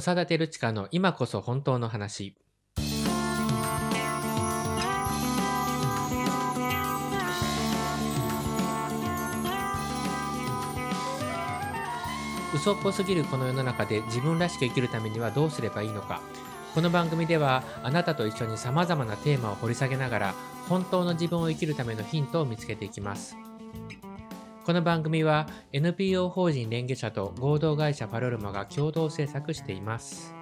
長田照親の今こそ本当の話。嘘っぽすぎるこの世の中で自分らしく生きるためにはどうすればいいのか。この番組ではあなたと一緒に様々なテーマを掘り下げながら本当の自分を生きるためのヒントを見つけていきます。この番組は NPO 法人連携者と合同会社パロルマが共同制作しています。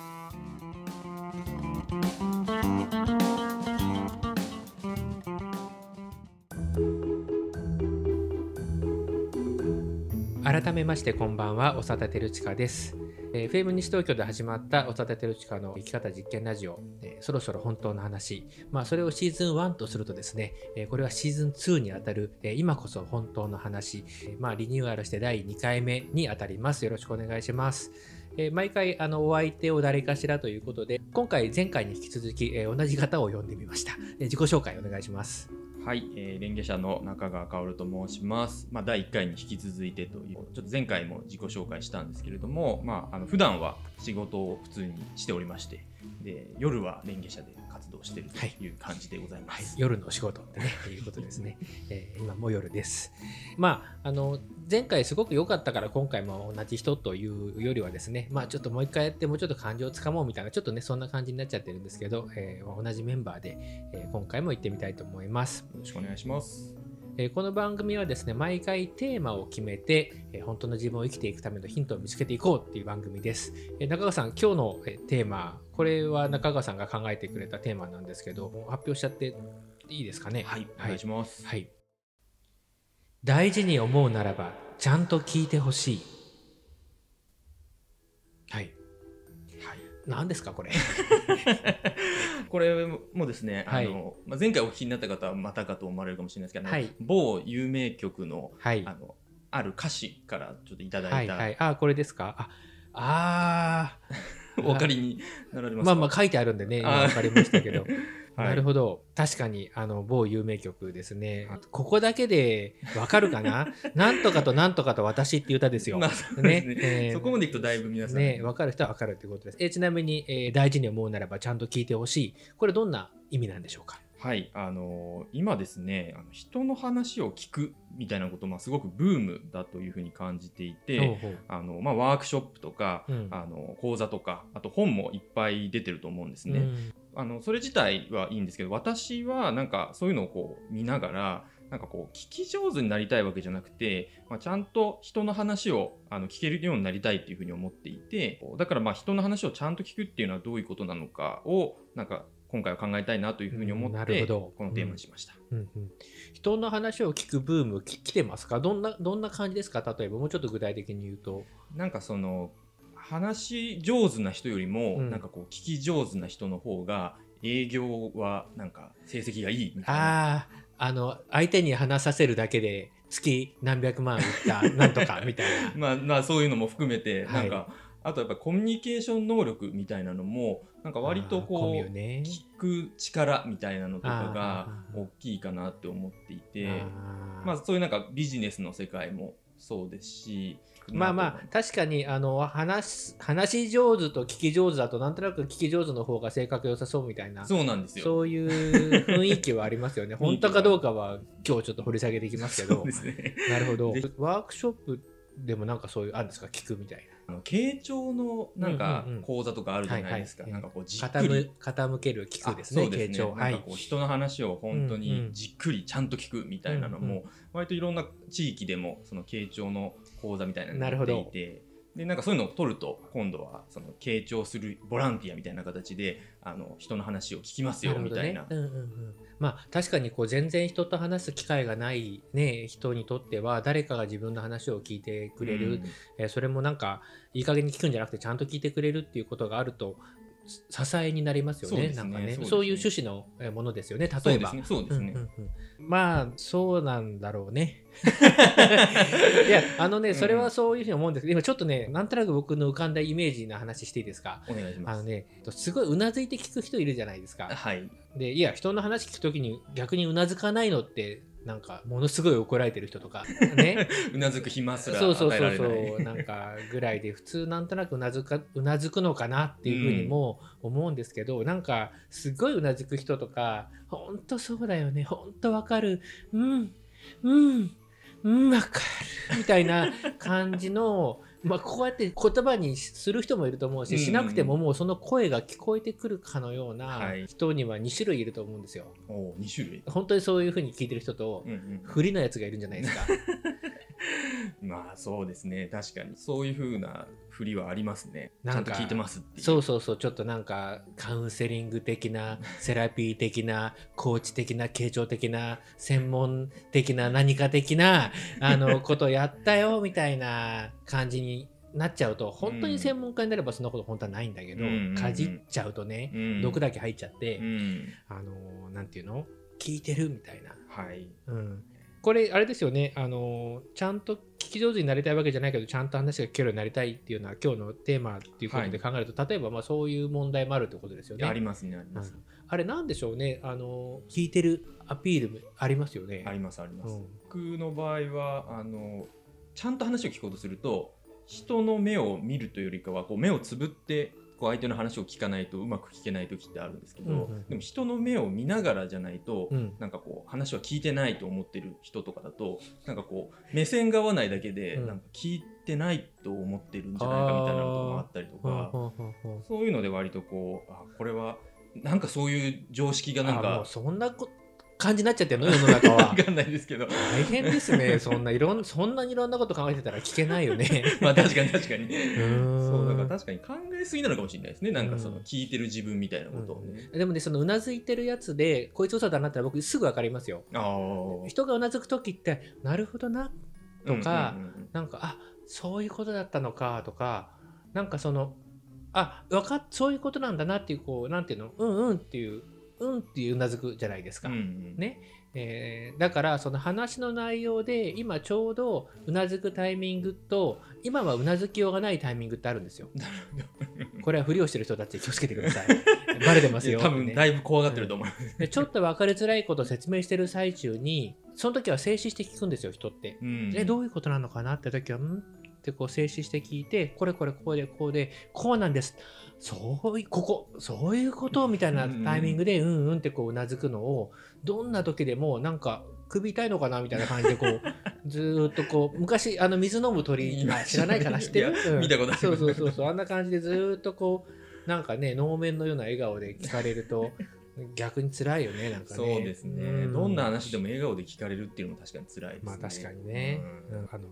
改めましてこんばんは、長田照親です。えー、フェーム西東京で始まった長田照親の生き方実験ラジオ、えーそろそろ本当の話、まあ、それをシーズン1とするとですね、えーこれはシーズン2にあたる、えー今こそ本当の話、えーまあ、リニューアルして第2回目にあたります。よろしくお願いします。えー毎回あのお相手を誰かしらということで、今回前回に引き続き、えー同じ方を呼んでみました。えー自己紹介お願いします。はい、えー、連携者の中川薫と申します。まあ、第1回に引き続いてという、ちょっと前回も自己紹介したんですけれども、まあ、あの普段は仕事を普通にしておりまして、で夜は連携者で動しているという感じでございまはいす。、夜のお仕事ってね、いうことですね。えー今も夜です。まあ、あの、前回すごく良かったから今回も同じ人というよりはですね、まあちょっともう一回やってもうちょっと感情をつかもうみたいな、ちょっとね、そんな感じになっちゃってるんですけど、えー同じメンバーで、えー今回も行ってみたいと思います。よろしくお願いします。えーこの番組はですね、毎回テーマを決めて、えー本当の自分を生きていくためのヒントを見つけていこうっていう番組です。えー中川さん、今日の、えーテーマ、これは中川さんが考えてくれたテーマなんですけど、発表しちゃっていいですかね？はい、お願いします。はい。大事に思うならば、ちゃんと聞いてほしい。はい。何ですか、これ？これもですね、はいあのまあ、前回お聞きになった方はまたかと思われるかもしれないですけど、はい某有名曲のはい。あのある歌詞からちょっといただはいい、た、はい。あ、これですか？あ、あ お分かりになられーますか？まあまあ書いてあるんでね、今あーわかりましたけど。はいなるほど。確かに、あの、某有名曲ですね。ここだけでわかるかな？なんとかとなんとかと私っていう歌ですよ。まあそうですねえーそこまでいくとだいぶ皆さん、ね、分かる人は分かるということです。えーちなみに、えー大事に思うならばちゃんと聞いてほしい。これどんな意味なんでしょうか？はい、あのー今ですねあの人の話を聞くみたいなこと、まあ、すごくブームだというふうに感じていて、あのまあ、ワークショップとか、うん。あの講座とかあと本もいっぱい出てると思うんですね。うん。あのそれ自体はいいんですけど私はなんかそういうのをこう見ながらなんかこう聞き上手になりたいわけじゃなくて、まあ、ちゃんと人の話をあの聞けるようになりたいっていうふうに思っていてだからまあ人の話をちゃんと聞くっていうのはどういうことなのかをなんか今回は考えたいなというふうに思って、このテーマにしました。うんうん人の話を聞くブームき来てますか？どんなどんな感じですか？例えばもうちょっと具体的に言うと。なんかその話し上手な人よりも、うんなんかこう聞き上手な人の方が営業はなんか成績がいいみたいな。ああ、あの、相手に話させるだけで月何百万いったなんとかみたいな。まあ、まあそういうのも含めて、はいなんかあとやっぱコミュニケーション能力みたいなのもなんか割とこう、ね。聞く力みたいなのとかが大きいかなって思っていてまあそういうなんかビジネスの世界もそうですしまあまあ確かにあの話す話し上手と聞き上手だとなんとなく聞き上手の方が性格良さそうみたいなそうなんですよ。そういう雰囲気はありますよね。本当かどうかは今日ちょっと掘り下げていきますけどね。なるほど。ワークショップでもなんかそういうあるんですか？聞くみたいあの傾聴のなんか講座とかあるじゃないですか？なんかこうじな。っくり傾ける聞くですね。傾聴。はいなんかこ。う人の話を本当にじっくりちゃんと聞くみたいなのも割といろんな地域でもその傾聴の講座みたいなのが出なるほどていて。でなんかそういうのを取ると今度はその傾聴するボランティアみたいな形であの人の話を聞きますよみたいな。うんうんうん、まあ確かにこう全然人と話す機会がない、ね、人にとっては誰かが自分の話を聞いてくれる、うん。えーそれもなんかいい加減に聞くんじゃなくてちゃんと聞いてくれるっていうことがあると支えになりますよねなんかねそうですねそういう趣旨のえーものですよね例えばそうですね。そうですね。うんうんうんまあそうなんだろうね いやあのねうんそれはそういうふうに思うんですけど今ちょっとねなんとなく僕の浮かんだイメージな話していいですか？お願いします。あのねすごいうなずいて聞く人いるじゃないですかはい。でいや人の話聞くときに逆にうなずかないのってなんかものすごい怒られてる人とか ね。うなずく暇すらそうそう与えらそうれないそう。なんかぐらいで普通なんとなくうなずかうなずくのかなっていうふうにも思うんですけど、なんかすごいうなずく人とか本当そうだよね本当わかる。うん。うん。うんわかる。みたいな感じの まあこうやって言葉にする人もいると思うし、うんしなくてももうその声が聞こえてくるかのようなはい。人には2種類いると思うんですよ。お2種類、本当にそういうふうに聞いてる人と不利なやつがいるんじゃないですか。まあそうですね。確かに。そういう風な振りはありますね。ちなんかゃんと聞いてますってそうそうそうちょっとなんかカウンセリング的なセラピー的なコーチ的な傾聴的な専門的な何か的なあのことやったよみたいな感じになっちゃうと本当に専門家になればそんなこと本当はないんだけど、うんうんうん。かじっちゃうとね、うん。毒だけ入っちゃって、うん。あのなんていうの？聞いてるみたいな。はい。うん。これあれですよねあのちゃんと聞き上手になりたいわけじゃないけどちゃんと話が聞けるようになりたいっていうのは今日のテーマっていうことで考えると、例えばまあそういう問題もあるってことですよね。ありますねあります、うんあれなんでしょうねあの聞いてるアピールもありますよね。ありますあります、うん僕の場合はあのちゃんと話を聞こうとすると人の目を見るというよりかはこう目をつぶってこう相手の話を聞かないとうまく聞けない時ってあるんですけど、うんうんうん。でも人の目を見ながらじゃないと、うん。なんかこう話は聞いてないと思ってる人とかだとなんかこう目線が合わないだけで、うん。なんか聞いてないと思ってるんじゃないかみたいなこともあったりとか、そういうので割とこうあこれはなんかそういう常識がなんかうそんなこ感じになっちゃってるの世の中は わ。かんないですけど大変ですねそんないろんそんなにいろんなこと考えてたら聞けないよね。まあ確かに確かに。そうだから確かに考えすぎなのかもしれないですね。なんかそのうん聞いてる自分みたいなことをね。でもねそのうなずいてるやつでこいつ嘘だなったら僕すぐ分かりますよ。ああ。人がうなずく時ってなるほどなとかうんうんうんなんかあそういうことだったのかとかなんかそのあわかっそういうことなんだなっていうこうなんていうのうんうんっていううんっていううなずくじゃないですか。うんうんねえーだからその話の内容で今ちょうどうなずくタイミングと今はうなずきようがないタイミングってあるんですよ。これはふりをしてる人たち気をつけてください。バレてますよ。多分ねだいぶ怖がってると思う。でちょっと分かりづらいことを説明してる最中にその時は静止して聞くんですよ人って。うんえどういうことなのかなって時はん？ってこう静止して聞いてこれこれこうでこうでこうなんです。そういうここそういうこと？みたいなタイミングでうんうんってこううなずくのをどんな時でもなんか首痛いのかな？みたいな感じでこう ずーっとこう昔あの水飲む鳥知らないかな？知ってる？うん。見たことあるそうそうそうそう。あんな感じでずーっとこうなんかね能面のような笑顔で聞かれると 逆に辛いよねなんかね。そうですね、うん。どんな話でも笑顔で聞かれるっていうのも確かに辛いですね。まあ確かにね、うん。うんあの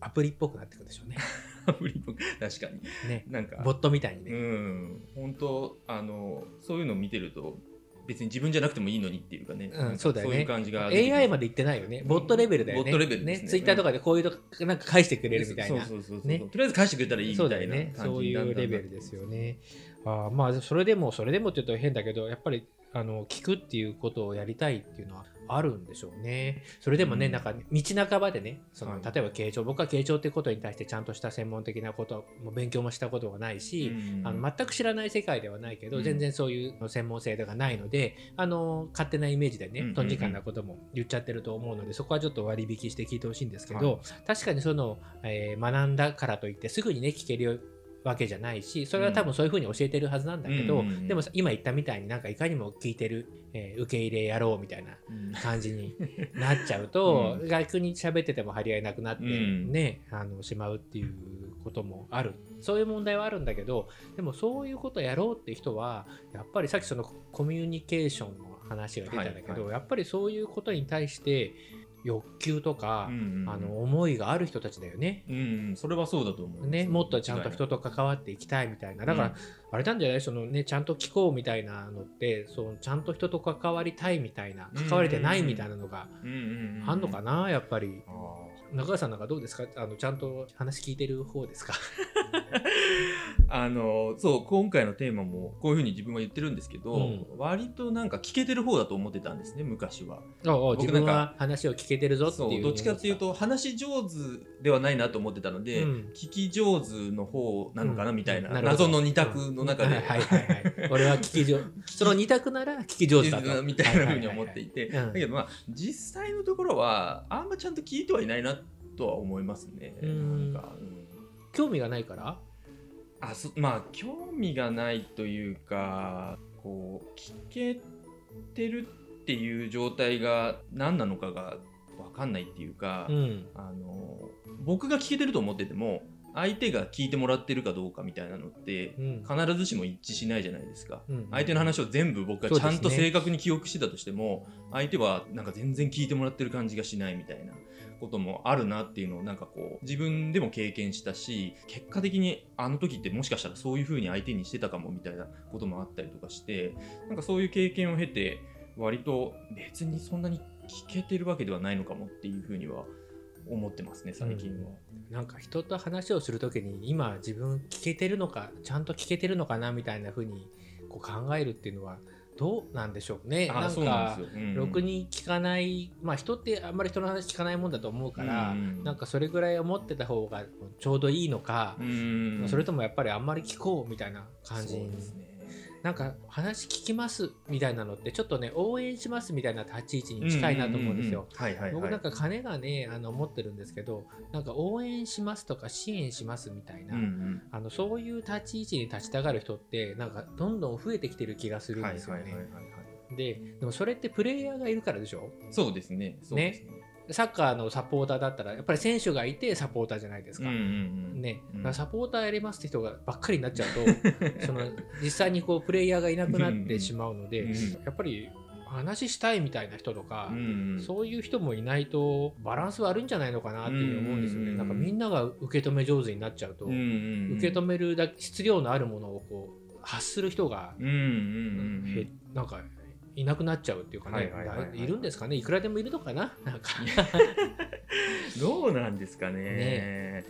アプリっぽくなってくるでしょうね アプリっぽく確かに。ねなんか、ボットみたいにね、うん、本当あの、そういうのを見てると、別に自分じゃなくてもいいのにっていうかね、うんそうだよねいう感じが。AI まで言ってないよね。ボットレベルだよね。ボットレベルねツイッターとかでこういうのなんか返してくれるみたいな。そうそうそうとりあえず返してくれたらいいみたそいうなだよね。そういうんレベルですよね。あーまあ、それでも、それでもって言うと変だけど、やっぱりあの聞くっていうことをやりたいっていうのはあるんでしょうね。それでもね、うん。なんか道半ばでね、そのはい。例えば傾聴、僕は傾聴っていうことに対してちゃんとした専門的なことも勉強もしたことがないし、うん。あの全く知らない世界ではないけど、うん。全然そういう専門性がないのであの勝手なイメージでね、とんじかんなことも言っちゃってると思うのでそこはちょっと割引して聞いてほしいんですけど、はい。確かにその、えー学んだからといってすぐにね聞けるわけじゃないしそれは多分そういうふうに教えてるはずなんだけど、うんでも今言ったみたいになんかいかにも聞いてる、えー受け入れやろうみたいなうん感じになっちゃうと、う逆に喋ってても張り合いなくなってうん。ね、あのしまうっていうこともある。そういう問題はあるんだけどでもそういうことやろうって人はやっぱりさっきそのコミュニケーションの話が出たんだけど、はいはやっぱりそういうことに対して欲求とか、うんうん。あの思いがある人たちだよね。うんうん、それはそうだと思う。ね、もっとちゃんと人と関わっていきたいみたいな。だから、うん。あれなんじゃない？そのねちゃんと聞こうみたいなのってそのちゃんと人と関わりたいみたいな関われてないみたいなのがうんうんうん、あんのかなやっぱり。あー中川さんなんかどうですか？あのちゃんと話聞いてる方ですか？あのそう今回のテーマもこういうふうに自分は言ってるんですけど、うん。割となんか聞けてる方だと思ってたんですね昔は。おうおう僕なんか自分は話を聞けてるぞってそいう。うどっちかっていうと話し上手ではないなと思ってたので、うん。聞き上手の方なのかなうんみたいな,、なるほど謎の二択の中で、はいはいはいはい。俺は聞き上その二択なら聞き上手だと。みたいなふうに思っていて、だけどまあ実際のところはあんまちゃんと聞いてはいないなとは思いますね。うん。なんかうん。興味がないから？あそまあ興味がないというかこう聞けてるっていう状態が何なのかが分かんないっていうか、うん。あの僕が聞けてると思ってても相手が聞いてもらってるかどうかみたいなのってうん。必ずしも一致しないじゃないですか。うん。相手の話を全部僕がちゃんと正確に記憶してたとしても、相手はなんか全然聞いてもらってる感じがしないみたいなこともあるなっていうのをなんかこう自分でも経験したし結果的にあの時ってもしかしたらそういう風に相手にしてたかもみたいなこともあったりとかしてなんかそういう経験を経て割と別にそんなに聞けてるわけではないのかもっていう風には思ってますね最近は。なんか人と話をするときに今自分聞けてるのかちゃんと聞けてるのかなみたいな風にこう考えるっていうのはどうなんでしょうね。なんかろくに聞かないまあ人ってあんまり人の話聞かないもんだと思うから、うんなんかそれぐらい思ってた方がちょうどいいのか、うんそれともやっぱりあんまり聞こうみたいな感じそうですね。なんか話聞きますみたいなのってちょっとね応援しますみたいな立ち位置に近いなと思うんですよ。僕なんか金がねあの持ってるんですけどなんか応援しますとか支援しますみたいな、うんうんあのそういう立ち位置に立ちたがる人ってなんかどんどん増えてきてる気がするんですよね。ででもそれってプレイヤーがいるからでしょ？そうですね。そうですね。サッカーのサポーターだったらやっぱり選手がいてサポーターじゃないですか。うんうんうん。ね、サポーターやりますって人がばっかりになっちゃうと その実際にこうプレイヤーがいなくなってしまうので、うんやっぱり話したいみたいな人とか、うんうん。そういう人もいないとバランス悪いんじゃないのかなっていう思うんですよね。うんなんかみんなが受け止め上手になっちゃうと、うんうんうん。受け止めるだけ質量のあるものをこう発する人が、うんうんうん。へなんかいなくなっちゃうっていうかね、はいるんですかねいくらでもいるのかななんか。どうなんですかね。ね。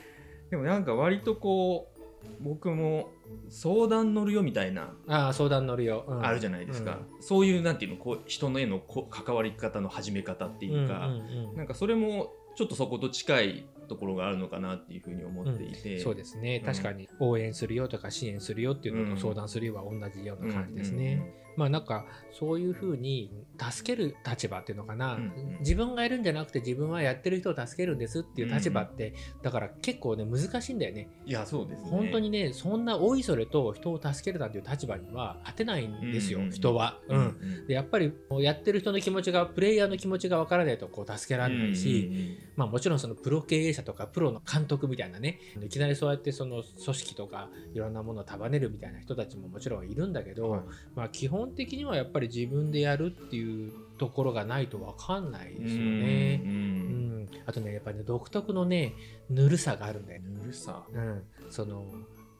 でもなんか割とこう僕も相談乗るよみたいな。ああ相談乗るよ、うん。あるじゃないですか、そういうなんていうのこう人のへのこ関わり方の始め方っていうか、うんうんうん。なんかそれもちょっとそこと近いところがあるのかなっていうふうに思っていて、そうですね。うん。確かに応援するよとか支援するよっていうのと相談するよは同じような感じですね。まあなんかそういうふうに助ける立場っていうのかな、うんうん。自分がやるんじゃなくて自分はやってる人を助けるんですっていう立場って、だから結構ね難しいんだよね。いやそうですね。本当にねそんなおいそれと人を助けるなんていう立場には立てないんですよ、うんうん人は。ううんんうん。でやっぱりやってる人の気持ちがプレイヤーの気持ちがわからないとこう助けられないし、まあ、もちろんそのプロ経営者とかプロの監督みたいなねいきなりそうやってその組織とかいろんなものを束ねるみたいな人たちももちろんいるんだけど、はい。まあ、基本的にはやっぱり自分でやるっていうところがないと分かんないですよね。ううんん。あとねやっぱりね独特のねぬるさがあるんだよね。ぬるさ、うん、その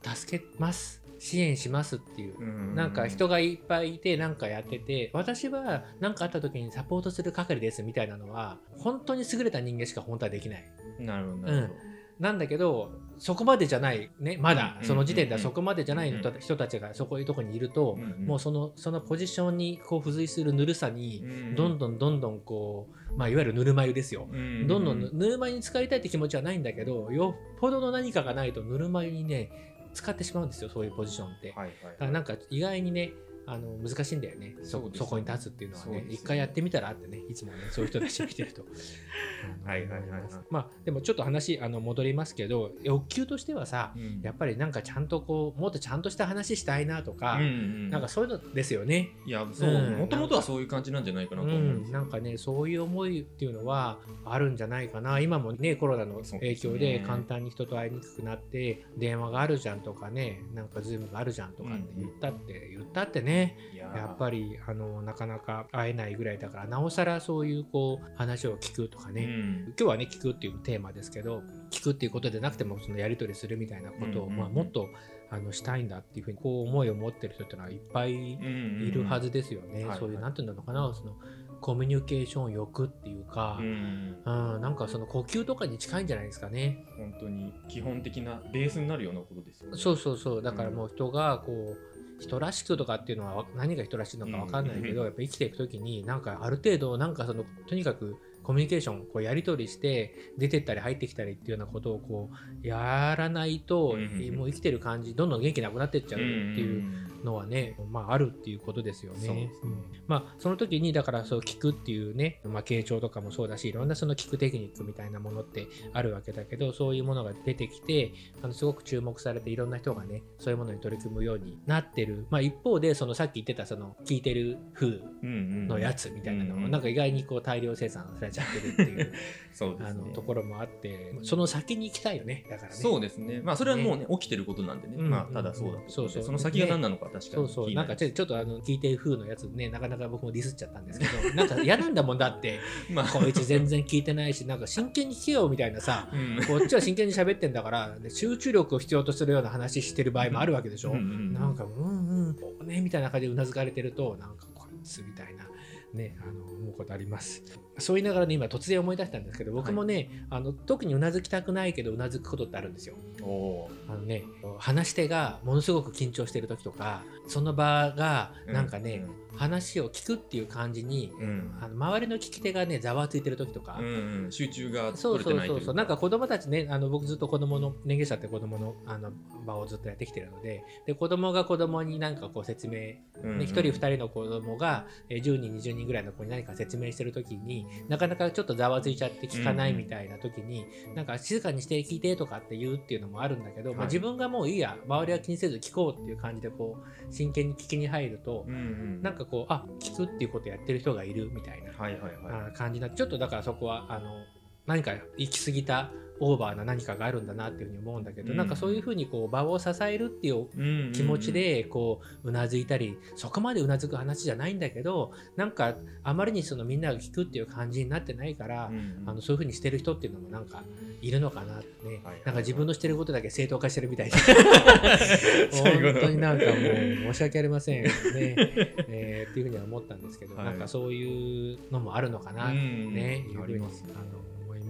助けます支援しますっていう。うなんか人がいっぱいいてなんかやってて私は何かあった時にサポートする係ですみたいなのは本当に優れた人間しか本当はできない。なるほどなるほど、なんだけどそこまでじゃないねまだうん。その時点ではうん。そこまでじゃない人たちがそこいうとこにいるとうんうん。もうそのそのポジションにこう付随するぬるさにどんどんどんどんこうまあいわゆるぬるま湯ですよ。ん。どんどんぬぬるま湯に使いたいって気持ちはないんだけどよっぽどの何かがないとぬるま湯にね使ってしまうんですよそういうポジションって。はいはいだからなんか意外にねあの難しいんだよね。そそこに立つっていうのはね。ね。一回やってみたらってねいつもねそういう人たち見てると。はいはいはいはい。まあでもちょっと話あの戻りますけど欲求としてはさうん。やっぱりなんかちゃんとこうもっとちゃんとした話したいなとか、うんうんなんかそういうのですよね。いやそう。うん。もともとはそういう感じなんじゃないかなうと思うんなんかねそういう思いっていうのはあるんじゃないかな。今もねコロナの影響で簡単に人と会いにくくなって電話があるじゃんとかねなんかズームがあるじゃんとかって言ったって、言ったってねね。いややっぱりあのなかなか会えないぐらいだからなおさらそういうこう話を聞くとかね、うん。今日はね聞くっていうテーマですけど聞くっていうことでなくてもそのやり取りするみたいなことを、まあ、もっとあのしたいんだっていうふうにこう思いを持ってる人っていうのはいっぱいいるはずですよね。はいそういうなんていうんだろうかなそのコミュニケーション欲っていうか、うんうん、なんかその呼吸とかに近いんじゃないですかね。本当に基本的なベースになるようなことですよね。そうそうそう。だからもう人がこう人らしくとかっていうのは何が人らしいのか分かんないけど、うんやっぱ生きていく時になんかある程度なんかそのとにかくコミュニケーションこうやり取りして出てったり入ってきたりっていうようなことをこうやらないと、もう生きてる感じどんどん元気なくなってっちゃうっていううんのはね、まあ、あるっていうことですよね。そね。ん。まあ、その時にだからそう聞くっていうね、まあ、傾聴とかもそうだしいろんなその聞くテクニックみたいなものってあるわけだけどそういうものが出てきてあのすごく注目されていろんな人がねそういうものに取り組むようになってる、まあ、一方でそのさっき言ってたその聞いてる風のやつみたいなのうんうん。もなんか意外にこう大量生産されちゃってるっていう そうね。あのところもあってその先に行きたいよねだからね。そうですね。まあそれはもうね起きてることなんでね。うん。まあただそうだと。思そうそう。その先が何なのか確かに。そうそう、なんかちょっとあの聞いてる風のやつね、なかなか僕もディスっちゃったんですけど、なんか嫌なんだもんだって、まあ。こいつ全然聞いてないし、なんか真剣に聞けよみたいなさ、うん。こっちは真剣に喋ってんだから、ね集中力を必要とするような話してる場合もあるわけでしょ。うんうんなんか、うんうん、ね、みたいな感じでうなずかれてると、なんかこいつみたいな。ね、あの思うことありますそう言いながらね今突然思い出したんですけど僕もね、あの特にうなずきたくないけどうなずくことってあるんですよ。あのね話し手がものすごく緊張してる時とかその場がなんかね、話を聞くっていう感じに、うん。あの周りの聞き手がねざわついてる時とか、うんうん。集中がそう取れてないとそうそうそうなんか子供たちねあの僕ずっと子供の年月者って子供のあの場をずっとやってきてるのでで子供が子供になんかこう説明、ねうんうん。1人2人の子供がえー10人20人ぐらいの子に何か説明してる時になかなかちょっとざわついちゃって聞かないみたいな時に、なんか静かにして聞いてとかって言うっていうのもあるんだけど、まあ、はい自分がもういいや周りは気にせず聞こうっていう感じでこう真剣に聞きに入ると、うんうんなんかこうあ聞くっていうことやってる人がいるみたいなはいはいはい。あ感じになってちょっとだからそこはあの何か行き過ぎたオーバーな何かがあるんだなっていうふうに思うんだけど、うん。なんかそういうふうにこう場を支えるっていう気持ちでこううなずいたりそこまでうなずく話じゃないんだけどなんかあまりにそのみんなが聞くっていう感じになってないから、あのそういうふうにしてる人っていうのもなんかいるのかなってね、はいはいなんか自分のしてることだけ正当化してるみたいで 本当になんかもう申し訳ありませんね、えーっていうふうには思ったんですけど、はい。なんかそういうのもあるのかなってね、いうふうにありますね。あの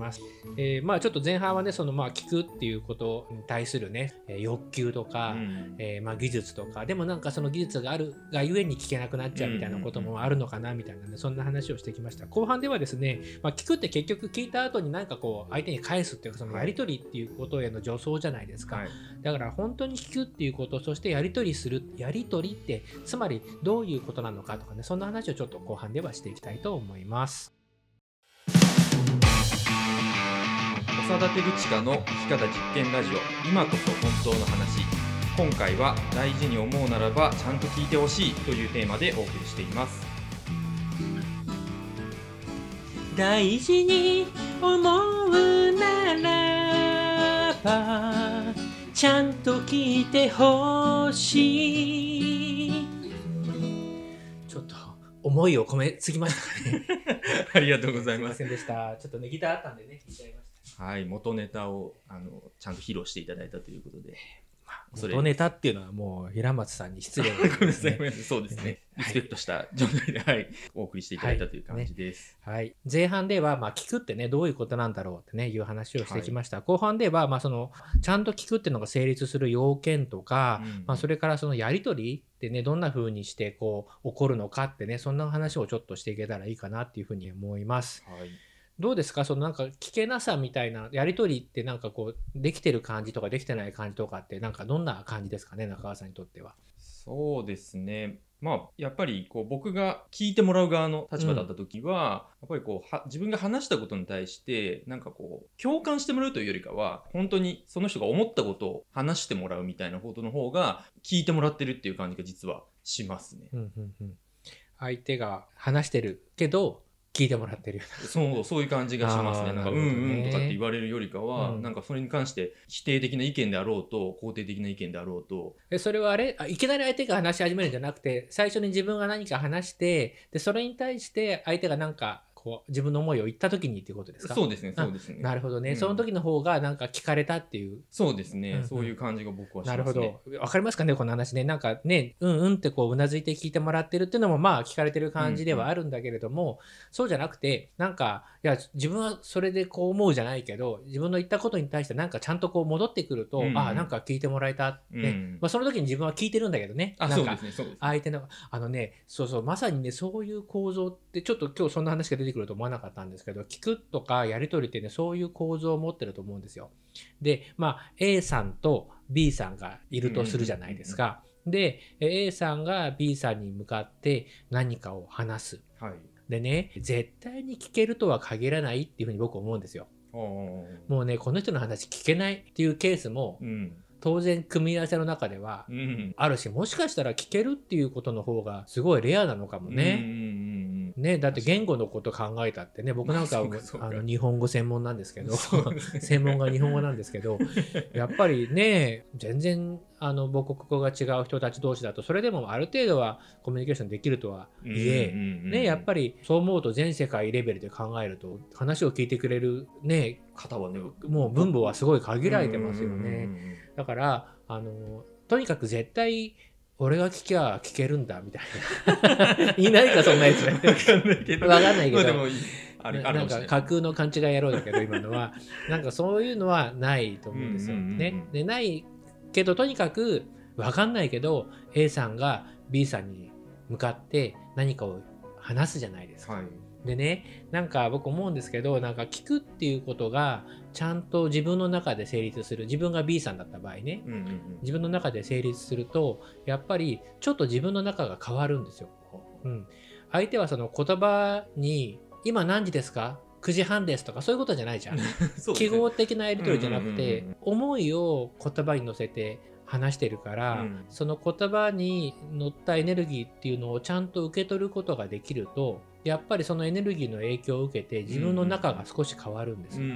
ます。えーまあちょっと前半はねそのまあ聞くっていうことに対するねえー欲求とか、うん。えーまあ、技術とか。でもなんかその技術があるがゆえに聞けなくなっちゃうみたいなこともあるのかなみたいなねそんな話をしてきました。後半ではですね、まあ、聞くって結局聞いた後になんかこう相手に返すっていうかそのやり取りっていうことへの助走じゃないですか、はい。だから本当に聞くっていうことそしてやり取りするやり取りってつまりどういうことなのかとかねそんな話をちょっと後半ではしていきたいと思います長田照親の生き方実験ラジオ。今こそ本当の話。今回は大事に思うならばちゃんと聞いてほしいというテーマでお送りしています。大事に思うならばちゃんと聞いてほしい。ちょっと思いを込めすぎましたかね。ありがとうございす。いまますせんでした。ちょっとねギターあったんでね弾いちゃいましたはい元ネタをあのちゃんと披露していただいたということで。元ネタっていうのはもう平松さんに失礼 ごめんなさい、ねごめんなさい。そうですね。はい。リスペクトした状態で、はい、お送りしていただいたという感じです。はい、前半では、まあ、聞くってねどういうことなんだろうってねいう話をしてきました、後半では、まあ、そのちゃんと聞くっていうのが成立する要件とか、うんまあ、それからそのやり取りってねどんな風にしてこう起こるのかってねそんな話をちょっとしていけたらいいかなっていうふうに思います。はい。どうですか？そのなんか聞けなさみたいなやり取りってなんかこうできてる感じとかできてない感じとかってなんかどんな感じですかね？中川さんにとっては。そうですね。まあ、やっぱりこう僕が聞いてもらう側の立場だった時は、やっぱりこうは自分が話したことに対してなんかこう共感してもらうというよりかは本当にその人が思ったことを話してもらうみたいなことの方が聞いてもらってるっていう感じが実はしますね。うんうんうん相手が話してるけど聞いてもらってるよ。そうそういう感じがしますね。なんか、うんうんとかって言われるよりかは、うん。なんかそれに関して否定的な意見であろうと、肯定的な意見であろうと、でそれはあれ？あいきなり相手が話し始めるんじゃなくて最初に自分が何か話してでそれに対して相手が何かこう自分の思いを言った時にっていうことですか？そうですね、あそうですね。なるほどね、うんその時の方がなんか聞かれたっていうそうですね、うんうんそういう感じが僕はしますね。なるほど。わかりますかね、この話ね。なんかね、うんうんってこう、うなずいて聞いてもらってるっていうのも、まあ、聞かれてる感じではあるんだけれども、そうじゃなくて、なんか、いや、自分はそれでこう思うじゃないけど、自分の言ったことに対して、なんかちゃんとこう戻ってくると、うんうんああ、なんか聞いてもらえたって、うんまあ、その時に自分は聞いてるんだけどね。あ、なんか。相手の、あのね、そうそう、まさにね、そういう構造って、ちょっと今日そんな話が出てくると思わなかったんですけど、聞くとかやり取りってね、そういう構造を持ってると思うんですよ。で、まあ、A さんと B さんがいるとするじゃないですか。で、A さんが B さんに向かって何かを話す。はい。でね、絶対に聞けるとは限らないっていうふうに僕思うんですよ。もうね、この人の話聞けないっていうケースも、うん。当然組み合わせの中ではうん。あるし、もしかしたら聞けるっていうことの方がすごいレアなのかもね。ね、だって言語のこと考えたってね、僕なんか あの日本語専門なんですけど、専門が日本語なんですけど、やっぱりね、全然あの母国語が違う人たち同士だと、それでもある程度はコミュニケーションできるとはいえ、ね、やっぱりりそう思うと全世界レベルで考えると、話を聞いてくれるね、方はね、もう分母はすごい限られてますよね。ね。だから、あの、とにかく絶対、俺が聞きゃ聞けるんだみたいな。いないか、そんなやつ。わかんないけど。わかんないけどまあでもいいなんか。架空の勘違い野郎だけど今のは なんかそういうのはないと思うんですよね。でないけどとにかく分かんないけど A さんが B さんに向かって何かを話すじゃないですか。はい。でねなんか僕思うんですけどなんか聞くっていうことがちゃんと自分の中で成立する自分が B さんだった場合ねうんうんうん。自分の中で成立するとやっぱりちょっと自分の中が変わるんですよ。うん、相手はその言葉に「今何時ですか ?9 時半です」とかそういうことじゃないじゃん。そうです記ね号的なやり取りじゃなくうんうんてうんうん思いを言葉に乗せて話してるから、うんその言葉に乗ったエネルギーっていうのをちゃんと受け取ることができるとやっぱりそのエネルギーの影響を受けて自分の中が少し変わるんですよ。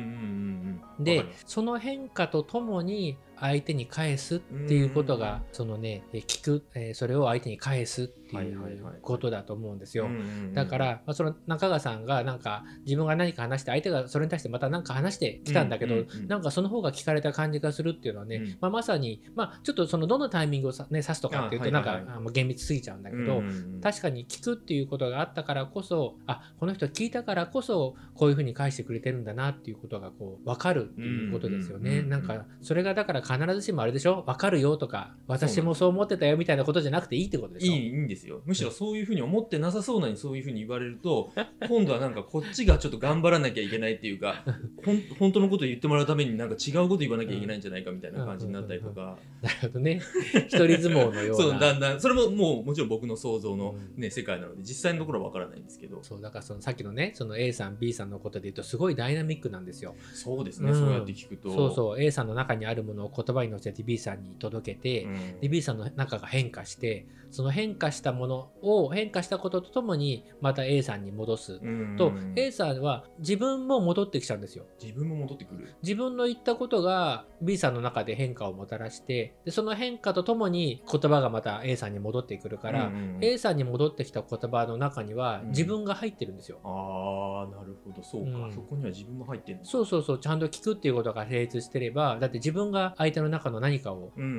でその変化とともに相手に返すっていうことが、そのねえ聞く、えーそれを相手に返すっていうことだと思うんですよ。だから、まあ、その中川さんがなんか自分が何か話して相手がそれに対してまた何か話してきたんだけど、なんかその方が聞かれた感じがするっていうのはね、うん。まあ、まさに、まあ、ちょっとそのどのタイミングをさ、ね、指すとかっていうとなんか、あはいはい。厳密すぎちゃうんだけど、うんうんうん確かに聞くっていうことがあったからこそあこの人聞いたからこそこういうふうに返してくれてるんだなっていうことがこう分かるっていうことですよね。うんうんうん。なんかそれがだから必ずしもあれでしょ？分かるよとか私もそう思ってたよみたいなことじゃなくていいってことでしょ？いいいいんですよ。むしろそういうふうに思ってなさそうなにそういうふうに言われると 今度はなんかこっちがちょっと頑張らなきゃいけないっていうかほん本当のことを言ってもらうためになんか違うこと言わなきゃいけないんじゃないかみたいな感じになったりとか。なるほどね。一人相撲のような。そうだんだん。それももうもちろん僕の想像の、うんね世界なので実際のところは分からないんですけど。そうだからそのさっきのねその A さん B さんのことで言うとすごいダイナミックなんですよ。そうですね、うん。そうやって聞くと。そうそう。A さんの中にあるものを言葉に乗せて B さんに届けて、うん。で B さんの中が変化してその変化したものを変化したこととともにまた A さんに戻す。うん。と A さんは自分も戻ってきちゃうんですよ。自分も戻ってくる。自分の言ったことが B さんの中で変化をもたらしてでその変化とともに言葉がまた A さんに戻ってくるから、うんうんうん。A さんに戻ってきた言葉の中にはうん。自分が入ってるんですよ。ああなるほど。そうか、うん。そこには自分も入ってるそうそうそう。ちゃんと聞くっていうことが成立してればだって自分が相手の中の何かをうんうんう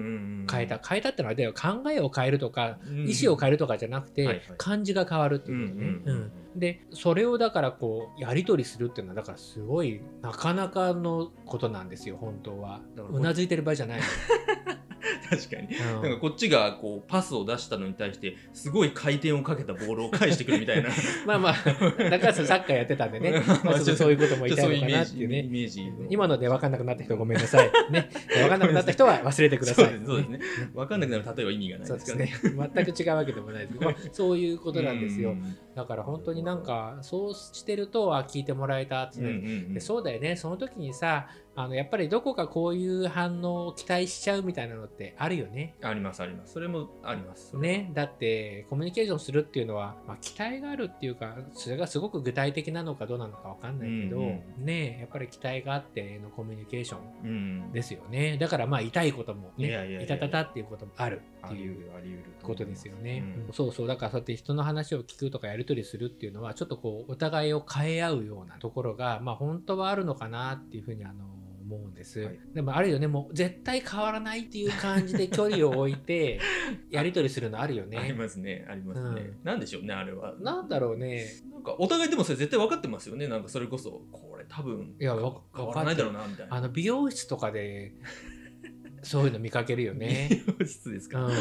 ん変えた、変えたってのは考えを変えるとか、うん意思を変えるとかじゃなくて、はいはい。感じが変わるっていう。ことね。うんでそれをだからこうやり取りするっていうのはだからすごいなかなかのことなんですよ本当は。うなずいてる場合じゃない 確かに。の、なんかこっちがこうパスを出したのに対してすごい回転をかけたボールを返してくるみたいな。まあまあ中川さんサッカーやってたんでね、まあ、ちょっとそういうことも言いたいのかなっていうね。イメージ今ので分かんなくなった人ごめんなさい。ね、分かんなくなった人は忘れてください。そうですね。分かんなくなる例えば意味がない。でですすからね。ね。全く違うわけでもないです。けど、まあそういうことなんですよ。う。ん。だから本当になんか、そうしてると、あ、聞いてもらえたって。うんうんね、うん。でそうだよね、その時にさ、あのやっぱりどこかこういう反応を期待しちゃうみたいなのってあるよね。ありますあります。それもあります。ね、だってコミュニケーションするっていうのは、まあ、期待があるっていうかそれがすごく具体的なのかどうなのかわかんないけど、うんねやっぱり期待があってのコミュニケーションうん。ですよね。だからまあ痛いこともねいたたたっていうこともあるっていうことですよね、うんうん。そうそう。だからそうやって人の話を聞くとかやり取りするっていうのはちょっとこうお互いを変え合うようなところがまあ本当はあるのかなっていうふうにあの思うんです、はい。でもあるよね。もう絶対変わらないっていう感じで距離を置いて やり取りするのあるよありねますね。ありますね、うん。なんでしょうねあれは。なんだろうね。なんかお互いでもそれ絶対分かってますよね。なんかそれこそこれ多分いやわ変わらないだろうなみたいな。あの美容室とかでそういうの見かけるよね。美容室ですか、うん、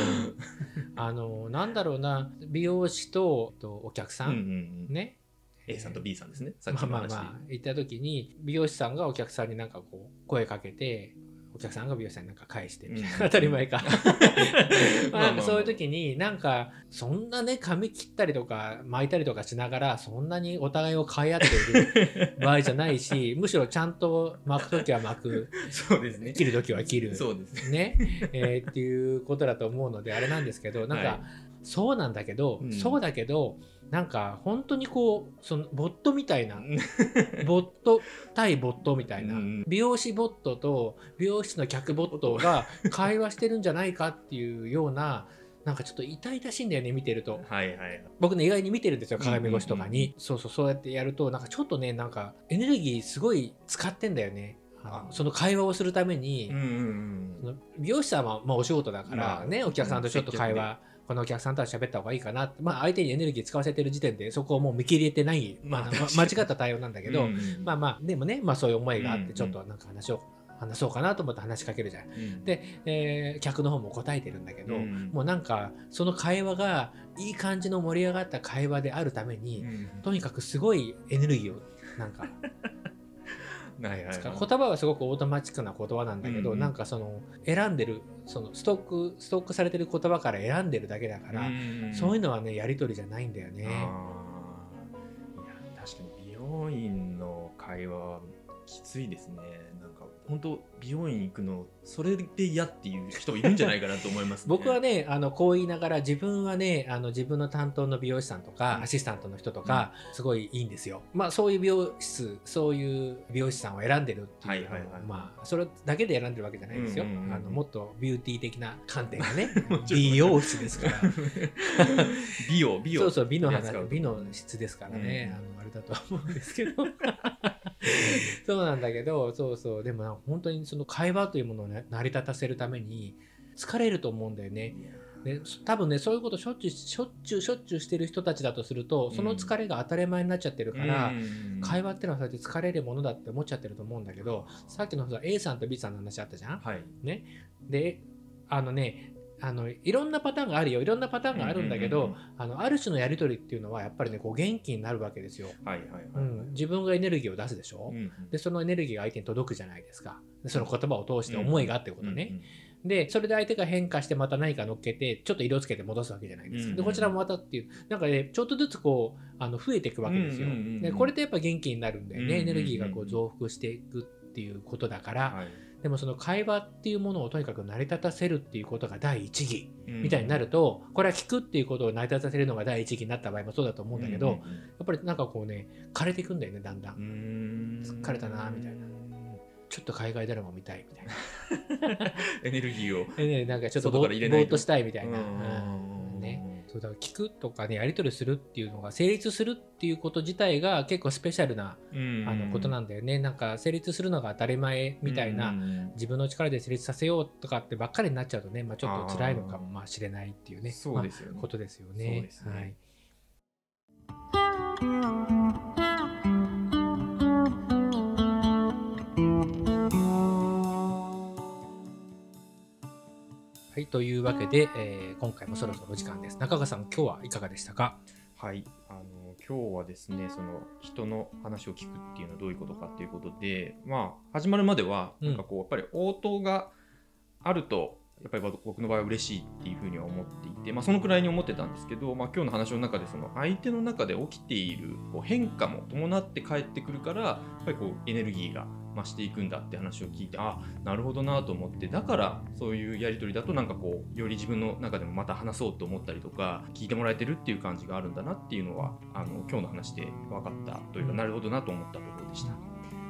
あのなんだろうな。美容師ととお客さうんうんんうん。ね A さんと B さんですね。さっまあまあきの話でまあ行った時に美容師さんがお客さんになんかこう声かけてお客さんが美容師さんになんか返してみたいな、うん。当たり前か。まあまあまあ。そういう時になんかそんなね髪切ったりとか巻いたりとかしながらそんなにお互いを買い合っている場合じゃないし むしろちゃんと巻く時は巻く。そうですね。切る時は切る。そうですね。ね、えーっていうことだと思うのであれなんですけどなんか、はいそうなんだけど、うん。そうだけどなんか本当にこうそのボットみたいな ボット対ボットみたいな、うん美容師ボットと美容室の客ボットが会話してるんじゃないかっていうようななんかちょっと痛々しいんだよね見てると。はいはい。僕ね意外に見てるんですよ鏡越しとかに、うんうんそうそうそうやってやるとなんかちょっとねなんかエネルギーすごい使ってんだよね。その会話をするために、うんうんその美容師さんはまあお仕事だからまあね、お客さんとちょっと会話、このお客さんとは喋った方がいいかな。まあ、相手にエネルギー使わせてる時点でそこをもう見切れてない、まあ間違った対応なんだけど、うんうんまあまあでもね、まあ、そういう思いがあってちょっとなんか話を、話そうかなと思って話しかけるじゃん。うん。で、えー客の方も答えてるんだけど、うん。もうなんかその会話がいい感じの盛り上がった会話であるために、うん。とにかくすごいエネルギーをなんか はいはいはい。言葉はすごくオートマチックな言葉なんだけど、うんうん。なんかその選んでるそのストックストックされてる言葉から選んでるだけだから、そういうのはねやり取りじゃないんだよね。いや確かに美容院の会話はきついですね。なんか本当美容院行くのそれで嫌っていう人いるんじゃないかなと思います、ね、僕はねあのこう言いながら自分はねあの自分の担当の美容師さんとか、うん。アシスタントの人とか、すごいいいんですよ。まあそういう美容室そういう美容師さんを選んでるっていう、はいはいはい。まあそれだけで選んでるわけじゃないですよ。うんうんうんあのもっとビューティー的な観点がね 美容室ですから。美容美容。そうそう美の話美の質ですからね、うん。あのあれだとは思うんですけど そうなんだけどそうそうでも本当にその会話というものを、ね、成り立たせるために疲れると思うんだよね。で多分ねそういうことしょっちゅうしょっちゅうしょっちゅうしてる人たちだとするとその疲れが当たり前になっちゃってるから、会話ってのはそうやって疲れるものだって思っちゃってると思うんだけどさっきのさ A さんと B さんの話あったじゃん？はいであのねあのいろんなパターンがあるよ。いろんなパターンがあるんだけど、うんうんうんあのある種のやり取りっていうのはやっぱりねこう元気になるわけですよ。はいはいはい、うん、自分がエネルギーを出すでしょ、うんでそのエネルギーが相手に届くじゃないですか。でその言葉を通して思いがあってことね、うんうんでそれで相手が変化してまた何か乗っけてちょっと色つけて戻すわけじゃないですか、うんでこちらもまたっていう。なんかねちょっとずつこうあの増えていくわけですよ、うんうんうんうん。でこれでやっぱ元気になるんだよね、うんうんうん。エネルギーがこう増幅していくっていうことだから、はいでもその会話っていうものをとにかく成り立たせるっていうことが第一義うん。みたいになると、これは聞くっていうことを成り立たせるのが第一義になった場合もそうだと思うんだけど、やっぱりなんかこうね枯れていくんだよねだんだん、疲れたなみたいな。ちょっと海外ドラマ見たいみたいな。エネルギーを。なんかちょっとぼーっとしたいみたいな、そうだから聞くとかねやり取りするっていうのが成立するっていうこと自体が結構スペシャルなうん。あのことなんだよね、なんか成立するのが当たり前みたいな、うん。うん自分の力で成立させようとかってばっかりになっちゃうとね、まあ、ちょっと辛いのかもしれないっていうねそうですよね。まあことですよね。ね。はいはい、というわけで、えー今回もそろそろお時間です。中川さん、今日はいかがでしたか？はい、あの今日はですねその人の話を聞くっていうのはどういうことかっていうことでまあ始まるまではうんなんかこうやっぱり応答があるとやっぱり僕の場合は嬉しいっていうふうには思っていて、まあ、そのくらいに思ってたんですけど、まあ、今日の話の中でその相手の中で起きているこう変化も伴って帰ってくるからやっぱりこうエネルギーが増していくんだって話を聞いてあなるほどなと思ってだからそういうやり取りだとなんかこうより自分の中でもまた話そうと思ったりとか聞いてもらえてるっていう感じがあるんだなっていうのはあの今日の話で分かったというかなるほどなと思ったところでした。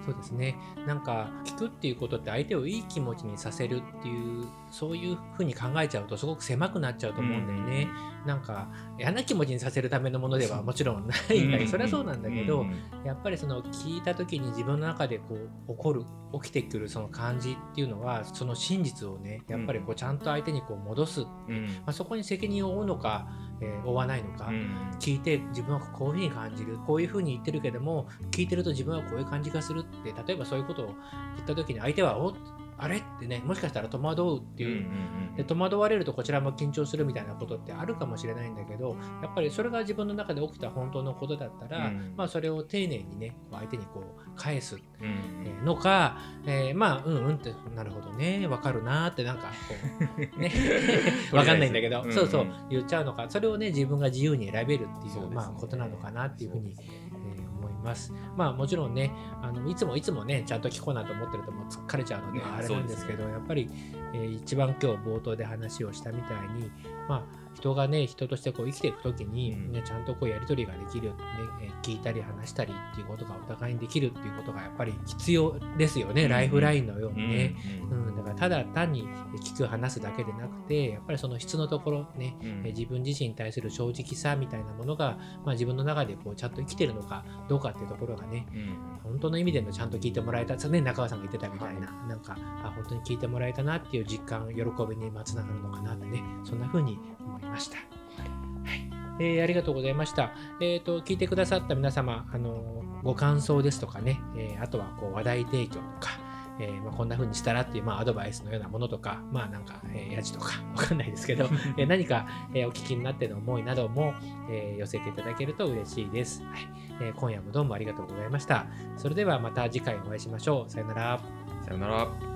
そうですね。なんか聞くっていうことって相手をいい気持ちにさせるっていうそういうふうに考えちゃうとすごく狭くなっちゃうと思うんだよね、うん、なんか嫌な気持ちにさせるためのものではもちろんないんだけどそれはそうなんだけど、やっぱりその聞いた時に自分の中でこう起こる起きてくるその感じっていうのはその真実をねやっぱりこうちゃんと相手にこう戻す、うん、まあ、そこに責任を負うのかえー、追わないのか、うん、聞いて自分はこういうふうに感じるこういうふうに言ってるけども聞いてると自分はこういう感じがするって例えばそういうことを言った時に相手は「おあれ？ってねもしかしたら戸惑うっていう,、で戸惑われ？るとこちらも緊張するみたいなことってあるかもしれ？ないんだけどやっぱりそれ？が自分の中で起きた本当のことだったら、うん、まあ、それ？を丁寧にね相手にこう返すのか、えー、まあうんうんってなるほどねわかるなってなんかこうねわかんないんだけど、うんうん、そうそう言っちゃうのかそれ？をね自分が自由に選べるっていう、まあ、ことなのかなっていうふうにます。まあもちろんね、あのいつもいつもね、ちゃんと聞こうなと思ってるともう疲れちゃうので、あれなんですけど、ね、やっぱり、えー、一番今日冒頭で話をしたみたいに、まあ人がね、人としてこう生きていくときに、ね、ちゃんとこうやり取りができる、ね、聞いたり話したりっていうことがお互いにできるっていうことがやっぱり必要ですよね、ライフラインのようにね。うん、だからただ単に聞く話すだけでなくて、やっぱりその質のところね、うん、自分自身に対する正直さみたいなものが、まあ、自分の中でこうちゃんと生きてるのかどうかっていうところがね、うん、本当の意味でのちゃんと聞いてもらえた、ね、中川さんが言ってたみたいな、はい、なんかあ本当に聞いてもらえたなっていう実感、喜びにつながるのかなってね、そんな風に思いました。えー、ありがとうございました。えっ、ー、と、聞いてくださった皆様、あのご感想ですとかね、えー、あとはこう話題提供とか、えーまあ、こんな風にしたらっていう、まあ、アドバイスのようなものとか、まあなんか、えー、やじとか、わかんないですけど、えー、何か、えー、お聞きになっての思いなども、えー、寄せていただけると嬉しいです、はいえー。今夜もどうもありがとうございました。それではまた次回お会いしましょう。さよなら。さよなら。